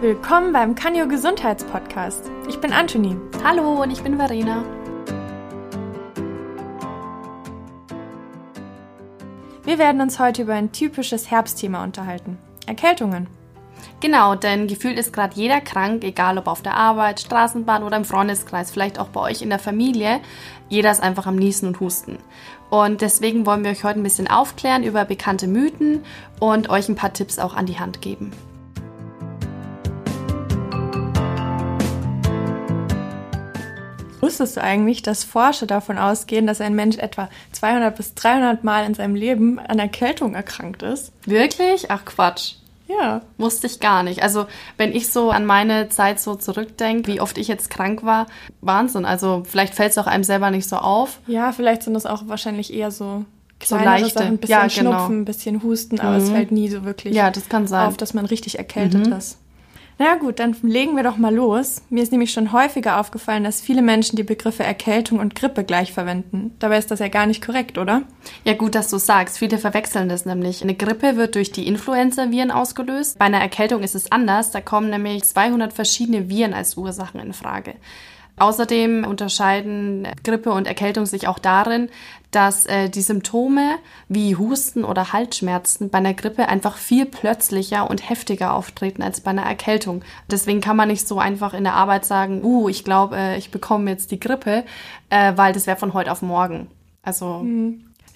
Willkommen beim Kanyo Gesundheitspodcast. Ich bin Anthony. Hallo und ich bin Verena. Wir werden uns heute über ein typisches Herbstthema unterhalten. Erkältungen. Genau, denn gefühlt ist gerade jeder krank, egal ob auf der Arbeit, Straßenbahn oder im Freundeskreis, vielleicht auch bei euch in der Familie. Jeder ist einfach am Niesen und Husten. Und deswegen wollen wir euch heute ein bisschen aufklären über bekannte Mythen und euch ein paar Tipps auch an die Hand geben. Wusstest du eigentlich, dass Forscher davon ausgehen, dass ein Mensch etwa 200 bis 300 Mal in seinem Leben an Erkältung erkrankt ist? Wirklich? Ach Quatsch. Ja. Wusste ich gar nicht. Also, wenn ich so an meine Zeit so zurückdenke, wie oft ich jetzt krank war, Wahnsinn. Also, vielleicht fällt es auch einem selber nicht so auf. Ja, vielleicht sind das auch wahrscheinlich eher so So kleinere leichte. Sachen, ein bisschen Ja, genau. Schnupfen, ein bisschen Husten, aber es Mhm. fällt nie so wirklich Ja, das kann sein. auf, dass man richtig erkältet Mhm. ist. Na gut, dann legen wir doch mal los. Mir ist nämlich schon häufiger aufgefallen, dass viele Menschen die Begriffe Erkältung und Grippe gleich verwenden. Dabei ist das ja gar nicht korrekt, oder? Ja, gut, dass du sagst. Viele verwechseln das nämlich. Eine Grippe wird durch die Influenza-Viren ausgelöst. Bei einer Erkältung ist es anders. Da kommen nämlich 200 verschiedene Viren als Ursachen in Frage. Außerdem unterscheiden Grippe und Erkältung sich auch darin, dass äh, die Symptome wie Husten oder Halsschmerzen bei einer Grippe einfach viel plötzlicher und heftiger auftreten als bei einer Erkältung. Deswegen kann man nicht so einfach in der Arbeit sagen, uh, ich glaube, äh, ich bekomme jetzt die Grippe, äh, weil das wäre von heute auf morgen. Also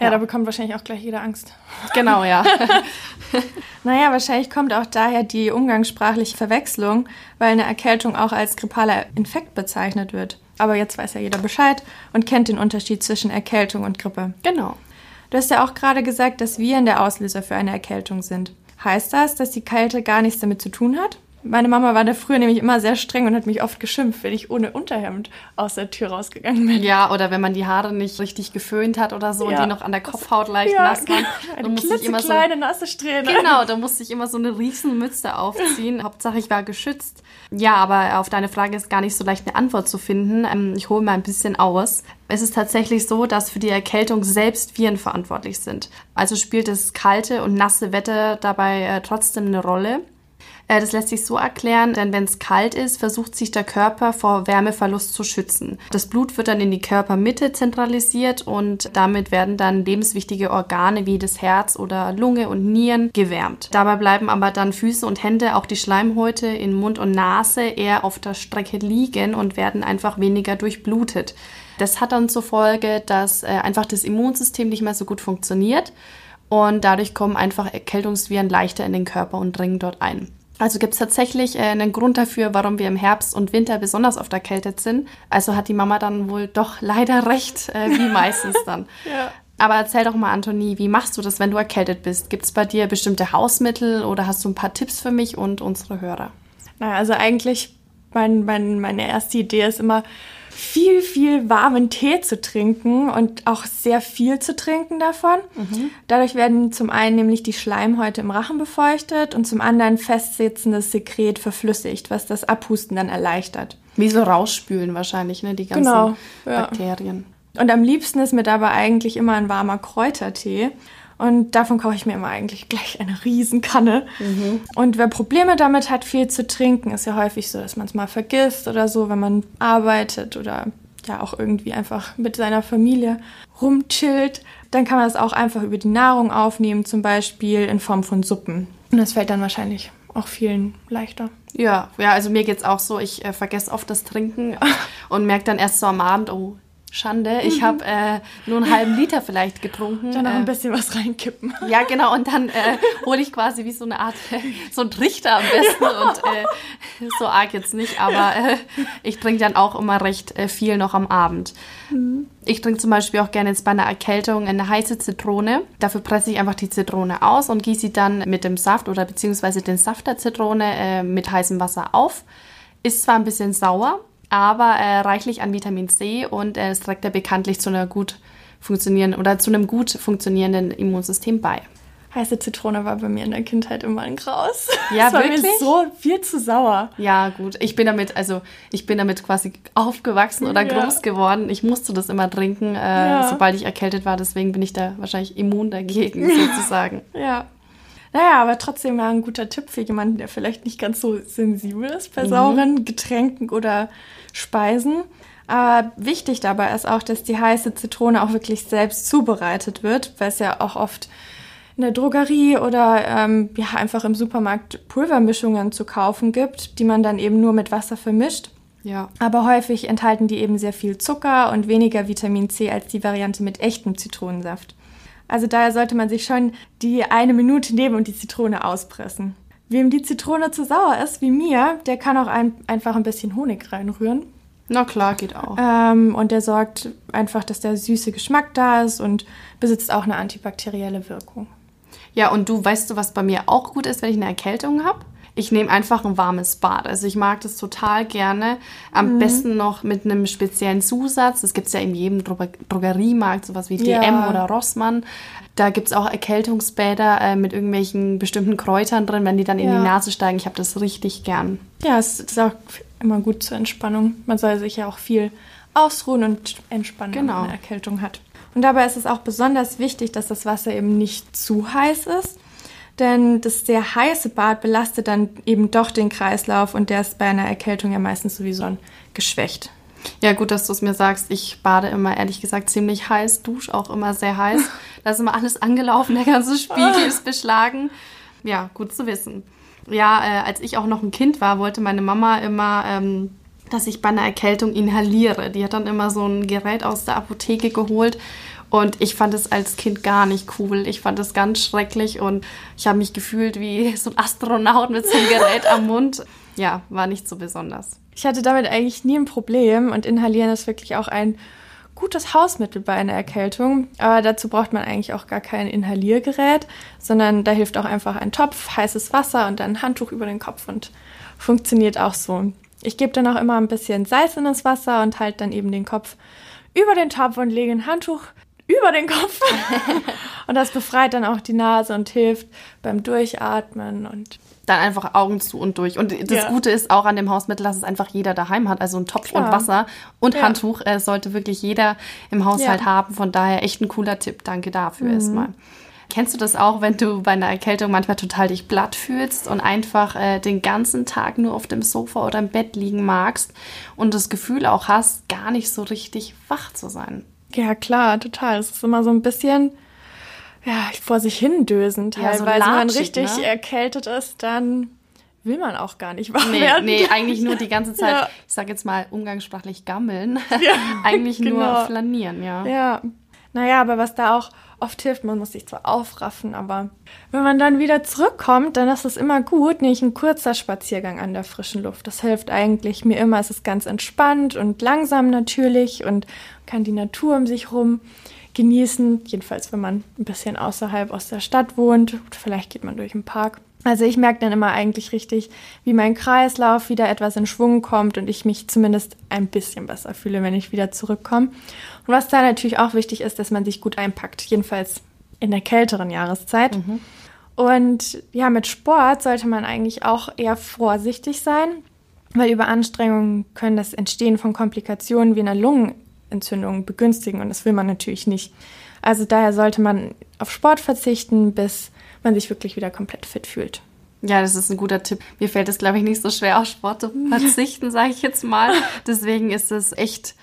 Ja, Ja. da bekommt wahrscheinlich auch gleich jeder Angst. genau, ja. Naja, wahrscheinlich kommt auch daher die umgangssprachliche Verwechslung, weil eine Erkältung auch als grippaler Infekt bezeichnet wird. Aber jetzt weiß ja jeder Bescheid und kennt den Unterschied zwischen Erkältung und Grippe. genau. Du hast ja auch gerade gesagt, dass Viren der Auslöser für eine Erkältung sind. Heißt das, dass die Kälte gar nichts damit zu tun hat? Meine Mama war da früher nämlich immer sehr streng und hat mich oft geschimpft, wenn ich ohne Unterhemd aus der Tür rausgegangen bin. Ja, oder wenn man die Haare nicht richtig geföhnt hat oder so Ja. und die noch an der Kopfhaut leicht nass waren, eine dann musste ich immer so klitzekleine nasse Strähne. Genau, da musste ich immer so eine Riesenmütze aufziehen. Hauptsache, ich war geschützt. Ja, aber auf deine Frage ist gar nicht so leicht eine Antwort zu finden. Ähm, Ich hole mal ein bisschen aus. Es ist tatsächlich so, dass für die Erkältung selbst Viren verantwortlich sind. Also spielt das kalte und nasse Wetter dabei äh, trotzdem eine Rolle. Äh, Das lässt sich so erklären, denn wenn es kalt ist, versucht sich der Körper vor Wärmeverlust zu schützen. Das Blut wird dann in die Körpermitte zentralisiert und damit werden dann lebenswichtige Organe wie das Herz oder Lunge und Nieren gewärmt. Dabei bleiben aber dann Füße und Hände, auch die Schleimhäute in Mund und Nase eher auf der Strecke liegen und werden einfach weniger durchblutet. Das hat dann zur Folge, dass äh, einfach das Immunsystem nicht mehr so gut funktioniert und dadurch kommen einfach Erkältungsviren leichter in den Körper und dringen dort ein. Also gibt es tatsächlich äh, einen Grund dafür, warum wir im Herbst und Winter besonders oft erkältet sind. Also hat die Mama dann wohl doch leider recht, äh, wie meistens dann. Ja. Aber erzähl doch mal, Anthony, wie machst du das, wenn du erkältet bist? Gibt es bei dir bestimmte Hausmittel oder hast du ein paar Tipps für mich und unsere Hörer? Naja, also eigentlich, mein, mein, meine erste Idee ist immer, viel, viel warmen Tee zu trinken und auch sehr viel zu trinken davon. Dadurch werden zum einen nämlich die Schleimhäute im Rachen befeuchtet und zum anderen festsitzendes Sekret verflüssigt, was das Abhusten dann erleichtert. Wie so rausspülen wahrscheinlich, ne? Die ganzen Genau, ja. Bakterien. Und am liebsten ist mir dabei eigentlich immer ein warmer Kräutertee. Und davon koche ich mir immer eigentlich gleich eine Riesenkanne. Und wer Probleme damit hat, viel zu trinken, ist ja häufig so, dass man es mal vergisst oder so, wenn man arbeitet oder ja auch irgendwie einfach mit seiner Familie rumchillt. Dann kann man das auch einfach über die Nahrung aufnehmen, zum Beispiel in Form von Suppen. Und das fällt dann wahrscheinlich auch vielen leichter. Ja, ja, also mir geht's auch so, ich äh, vergesse oft das Trinken und merke dann erst so am Abend, oh, Schande, ich habe äh, nur einen halben Liter vielleicht getrunken. Dann noch äh, ein bisschen was reinkippen. Ja, genau. Und dann äh, hole ich quasi wie so eine Art, so einen Trichter am besten. Und äh, so arg jetzt nicht, aber äh, ich trinke dann auch immer recht äh, viel noch am Abend. Ich trinke zum Beispiel auch gerne jetzt bei einer Erkältung eine heiße Zitrone. Dafür presse ich einfach die Zitrone aus und gieße sie dann mit dem Saft oder beziehungsweise den Saft der Zitrone mit heißem Wasser auf. Ist zwar ein bisschen sauer, aber äh, reichlich an Vitamin C und äh, es trägt ja bekanntlich zu einer gut funktionierenden oder zu einem gut funktionierenden Immunsystem bei. Heiße Zitrone war bei mir in der Kindheit immer ein Graus. Ja, das war wirklich? mir so viel zu sauer. Ja, gut. Ich bin damit, also ich bin damit quasi aufgewachsen oder Ja. groß geworden. Ich musste das immer trinken, äh, Ja. sobald ich erkältet war. Deswegen bin ich da wahrscheinlich immun dagegen, sozusagen. Ja. Naja, aber trotzdem mal ein guter Tipp für jemanden, der vielleicht nicht ganz so sensibel ist bei mhm. sauren Getränken oder Speisen. Aber wichtig dabei ist auch, dass die heiße Zitrone auch wirklich selbst zubereitet wird, weil es ja auch oft in der Drogerie oder ähm, ja einfach im Supermarkt Pulvermischungen zu kaufen gibt, die man dann eben nur mit Wasser vermischt. Ja. Aber häufig enthalten die eben sehr viel Zucker und weniger Vitamin C als die Variante mit echtem Zitronensaft. Also daher sollte man sich schon die eine Minute nehmen und die Zitrone auspressen. Wem die Zitrone zu sauer ist, wie mir, der kann auch ein, einfach ein bisschen Honig reinrühren. Na klar, geht auch. Ähm, und der sorgt einfach, dass der süße Geschmack da ist und besitzt auch eine antibakterielle Wirkung. Ja, und du weißt du, was bei mir auch gut ist, wenn ich eine Erkältung habe? Ich nehme einfach ein warmes Bad. Also ich mag das total gerne. Am mhm. besten noch mit einem speziellen Zusatz. Das gibt es ja in jedem Dro Drogeriemarkt, sowas wie ja. DM oder Rossmann. Da gibt es auch Erkältungsbäder äh, mit irgendwelchen bestimmten Kräutern drin, wenn die dann ja. in die Nase steigen. Ich habe das richtig gern. Ja, es ist auch immer gut zur Entspannung. Man soll sich ja auch viel ausruhen und entspannen, genau. wenn man eine Erkältung hat. Und dabei ist es auch besonders wichtig, dass das Wasser eben nicht zu heiß ist, denn das sehr heiße Bad belastet dann eben doch den Kreislauf und der ist bei einer Erkältung ja meistens sowieso geschwächt. Ja, gut, dass du es mir sagst. Ich bade immer, ehrlich gesagt, ziemlich heiß, dusche auch immer sehr heiß. Da ist immer alles angelaufen, der ganze Spiegel ist beschlagen. Ja, gut zu wissen. Ja, äh, als ich auch noch ein Kind war, wollte meine Mama immer ähm, dass ich bei einer Erkältung inhaliere. Die hat dann immer so ein Gerät aus der Apotheke geholt und ich fand es als Kind gar nicht cool. Ich fand es ganz schrecklich und ich habe mich gefühlt wie so ein Astronaut mit so einem Gerät am Mund. Ja, war nicht so besonders. Ich hatte damit eigentlich nie ein Problem und inhalieren ist wirklich auch ein gutes Hausmittel bei einer Erkältung. Aber dazu braucht man eigentlich auch gar kein Inhaliergerät, sondern da hilft auch einfach ein Topf, heißes Wasser und dann ein Handtuch über den Kopf und funktioniert auch so. Ich gebe dann auch immer ein bisschen Salz in das Wasser und halte dann eben den Kopf über den Topf und lege ein Handtuch über den Kopf. und das befreit dann auch die Nase und hilft beim Durchatmen und dann einfach Augen zu und durch. Und das ja. Gute ist auch an dem Hausmittel, dass es einfach jeder daheim hat. Also ein Topf Klar. und Wasser und ja. Handtuch äh, sollte wirklich jeder im Haushalt ja. haben. Von daher echt ein cooler Tipp. Danke dafür mhm. erstmal. Kennst du das auch, wenn du bei einer Erkältung manchmal total dich platt fühlst und einfach äh, den ganzen Tag nur auf dem Sofa oder im Bett liegen magst und das Gefühl auch hast, gar nicht so richtig wach zu sein? Ja, klar, total. Es ist immer so ein bisschen ja, vor sich hin dösen teilweise. Ja, so wenn man richtig ne? erkältet ist, dann will man auch gar nicht wach nee, werden. Nee, eigentlich nur die ganze Zeit, ja. ich sag jetzt mal umgangssprachlich gammeln. Ja, eigentlich genau. nur flanieren, ja. Ja. Naja, aber was da auch oft hilft, man muss sich zwar aufraffen, aber wenn man dann wieder zurückkommt, dann ist es immer gut, nicht ein kurzer Spaziergang an der frischen Luft. Das hilft eigentlich mir immer. Es ist ganz entspannt und langsam natürlich und kann die Natur um sich rum genießen. Jedenfalls, wenn man ein bisschen außerhalb aus der Stadt wohnt. Vielleicht geht man durch den Park. Also ich merke dann immer eigentlich richtig, wie mein Kreislauf wieder etwas in Schwung kommt und ich mich zumindest ein bisschen besser fühle, wenn ich wieder zurückkomme. Und was da natürlich auch wichtig ist, dass man sich gut einpackt, jedenfalls in der kälteren Jahreszeit. Mhm. Und ja, mit Sport sollte man eigentlich auch eher vorsichtig sein, weil über Anstrengungen können das Entstehen von Komplikationen wie einer Lungenentzündung begünstigen und das will man natürlich nicht. Also daher sollte man auf Sport verzichten, bis man sich wirklich wieder komplett fit fühlt. Ja, das ist ein guter Tipp. Mir fällt es, glaube ich, nicht so schwer, auf Sport zu verzichten, sage ich jetzt mal. Deswegen ist es echt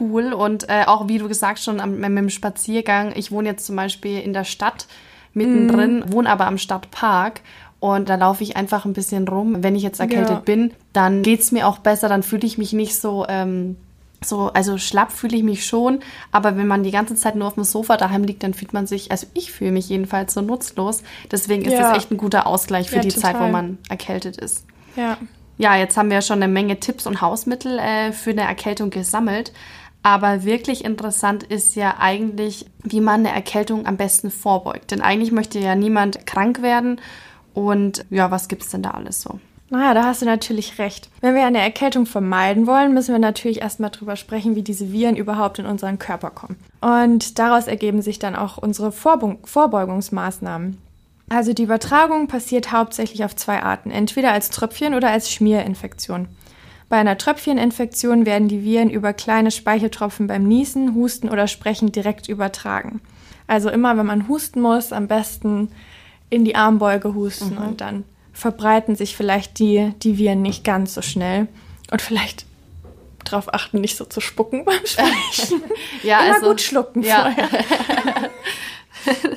cool. Und äh, auch wie du gesagt schon am, mit dem Spaziergang. Ich wohne jetzt zum Beispiel in der Stadt mittendrin, mm. wohne aber am Stadtpark. Und da laufe ich einfach ein bisschen rum. Wenn ich jetzt erkältet ja. bin, dann geht's mir auch besser, dann fühle ich mich nicht so, ähm, so, also schlapp fühle ich mich schon. Aber wenn man die ganze Zeit nur auf dem Sofa daheim liegt, dann fühlt man sich, also ich fühle mich jedenfalls so nutzlos. Deswegen ist ja. das echt ein guter Ausgleich für ja, die total. Zeit, wo man erkältet ist. Ja. Ja, jetzt haben wir schon eine Menge Tipps und Hausmittel äh, für eine Erkältung gesammelt. Aber wirklich interessant ist ja eigentlich, wie man eine Erkältung am besten vorbeugt. Denn eigentlich möchte ja niemand krank werden. Und ja, was gibt es denn da alles so? Naja, da hast du natürlich recht. Wenn wir eine Erkältung vermeiden wollen, müssen wir natürlich erstmal drüber sprechen, wie diese Viren überhaupt in unseren Körper kommen. Und daraus ergeben sich dann auch unsere Vorbeugungsmaßnahmen. Also die Übertragung passiert hauptsächlich auf zwei Arten, entweder als Tröpfchen oder als Schmierinfektion. Bei einer Tröpfcheninfektion werden die Viren über kleine Speicheltropfen beim Niesen, Husten oder Sprechen direkt übertragen. Also immer, wenn man husten muss, am besten in die Armbeuge husten mhm. und dann verbreiten sich vielleicht die, die Viren nicht ganz so schnell. Und vielleicht darauf achten, nicht so zu spucken beim Sprechen. ja, Immer also, gut schlucken ja. vorher.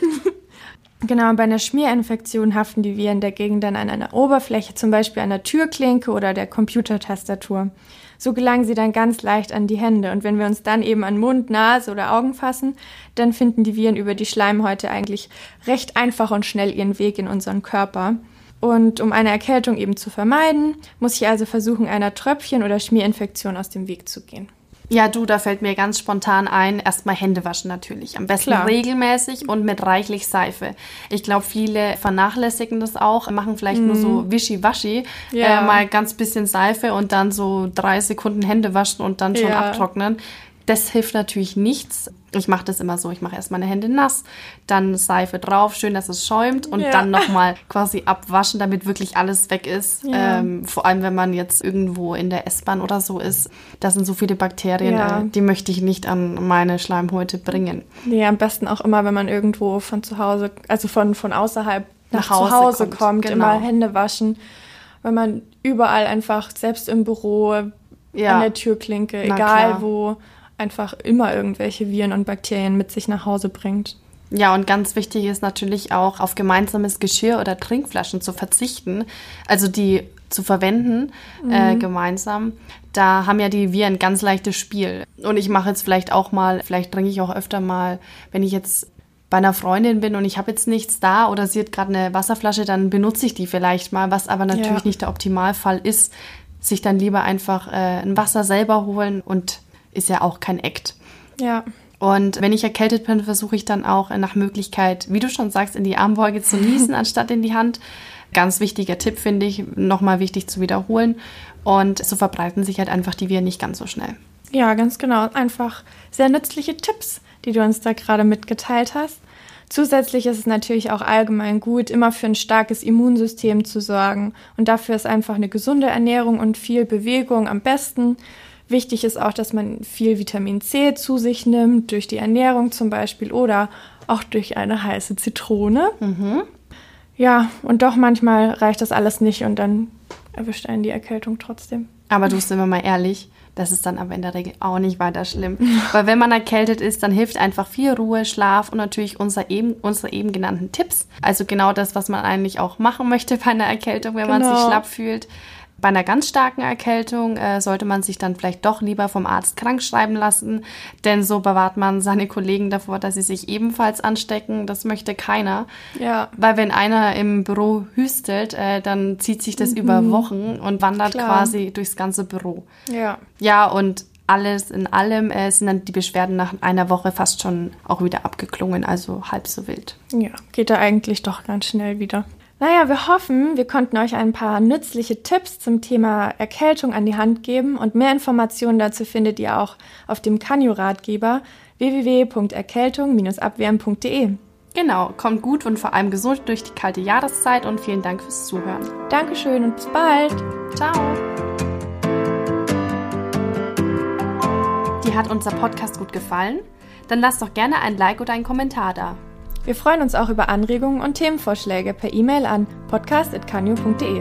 genau, bei einer Schmierinfektion haften die Viren dagegen dann an einer Oberfläche, zum Beispiel an der Türklinke oder der Computertastatur. So gelangen sie dann ganz leicht an die Hände. Und wenn wir uns dann eben an Mund, Nase oder Augen fassen, dann finden die Viren über die Schleimhäute eigentlich recht einfach und schnell ihren Weg in unseren Körper. Und um eine Erkältung eben zu vermeiden, muss ich also versuchen, einer Tröpfchen- oder Schmierinfektion aus dem Weg zu gehen. Ja, du, da fällt mir ganz spontan ein, erstmal Hände waschen natürlich. Am besten Klar. regelmäßig und mit reichlich Seife. Ich glaube, viele vernachlässigen das auch, machen vielleicht mm. nur so mhm. wischiwaschi, ja. äh, mal ganz bisschen Seife und dann so drei Sekunden Hände waschen und dann schon ja. abtrocknen. Das hilft natürlich nichts. Ich mache das immer so, ich mache erst meine Hände nass, dann Seife drauf, schön, dass es schäumt und ja. dann nochmal quasi abwaschen, damit wirklich alles weg ist. Ja. Ähm, vor allem, wenn man jetzt irgendwo in der S-Bahn oder so ist, da sind so viele Bakterien, ja. äh, die möchte ich nicht an meine Schleimhäute bringen. Nee, am besten auch immer, wenn man irgendwo von zu Hause, also von, von außerhalb nach, nach Hause, Hause kommt, kommt genau. immer Hände waschen, weil man überall einfach, selbst im Büro, an der Türklinke, Na, egal klar. wo, einfach immer irgendwelche Viren und Bakterien mit sich nach Hause bringt. Ja, und ganz wichtig ist natürlich auch, auf gemeinsames Geschirr oder Trinkflaschen zu verzichten, also die zu verwenden mhm. äh, gemeinsam. Da haben ja die Viren ganz leichtes Spiel. Und ich mache jetzt vielleicht auch mal, vielleicht trinke ich auch öfter mal, wenn ich jetzt bei einer Freundin bin und ich habe jetzt nichts da oder sie hat gerade eine Wasserflasche, dann benutze ich die vielleicht mal, was aber natürlich ja. nicht der Optimalfall ist, sich dann lieber einfach äh, ein Wasser selber holen und ist ja auch kein Act. Ja. Und wenn ich erkältet bin, versuche ich dann auch nach Möglichkeit, wie du schon sagst, in die Armbeuge zu niesen, anstatt in die Hand. Ganz wichtiger Tipp, finde ich, nochmal wichtig zu wiederholen. Und so verbreiten sich halt einfach die Viren nicht ganz so schnell. Ja, ganz genau. Einfach sehr nützliche Tipps, die du uns da gerade mitgeteilt hast. Zusätzlich ist es natürlich auch allgemein gut, immer für ein starkes Immunsystem zu sorgen. Und dafür ist einfach eine gesunde Ernährung und viel Bewegung am besten. Wichtig ist auch, dass man viel Vitamin C zu sich nimmt, durch die Ernährung zum Beispiel oder auch durch eine heiße Zitrone. Mhm. Ja, und doch manchmal reicht das alles nicht und dann erwischt einen die Erkältung trotzdem. Aber du sind wir mal ehrlich, das ist dann aber in der Regel auch nicht weiter schlimm. Weil wenn man erkältet ist, dann hilft einfach viel Ruhe, Schlaf und natürlich unser eben, unsere eben genannten Tipps. Also genau das, was man eigentlich auch machen möchte bei einer Erkältung, wenn genau. man sich genau. schlapp fühlt. Bei einer ganz starken Erkältung äh, sollte man sich dann vielleicht doch lieber vom Arzt krank schreiben lassen, denn so bewahrt man seine Kollegen davor, dass sie sich ebenfalls anstecken. Das möchte keiner. Ja. Weil wenn einer im Büro hüstelt, äh, dann zieht sich das mhm. über Wochen und wandert Klar. quasi durchs ganze Büro. Ja. Ja, und alles in allem äh, sind dann die Beschwerden nach einer Woche fast schon auch wieder abgeklungen, also halb so wild. Ja, geht da eigentlich doch ganz schnell wieder. Naja, wir hoffen, wir konnten euch ein paar nützliche Tipps zum Thema Erkältung an die Hand geben und mehr Informationen dazu findet ihr auch auf dem Kanyo-Ratgeber www.erkältung-abwehren.de. Genau, kommt gut und vor allem gesund durch die kalte Jahreszeit und vielen Dank fürs Zuhören. Dankeschön und bis bald. Ciao. Dir hat unser Podcast gut gefallen? Dann lass doch gerne ein Like oder einen Kommentar da. Wir freuen uns auch über Anregungen und Themenvorschläge per E-Mail an podcast.canyu.de.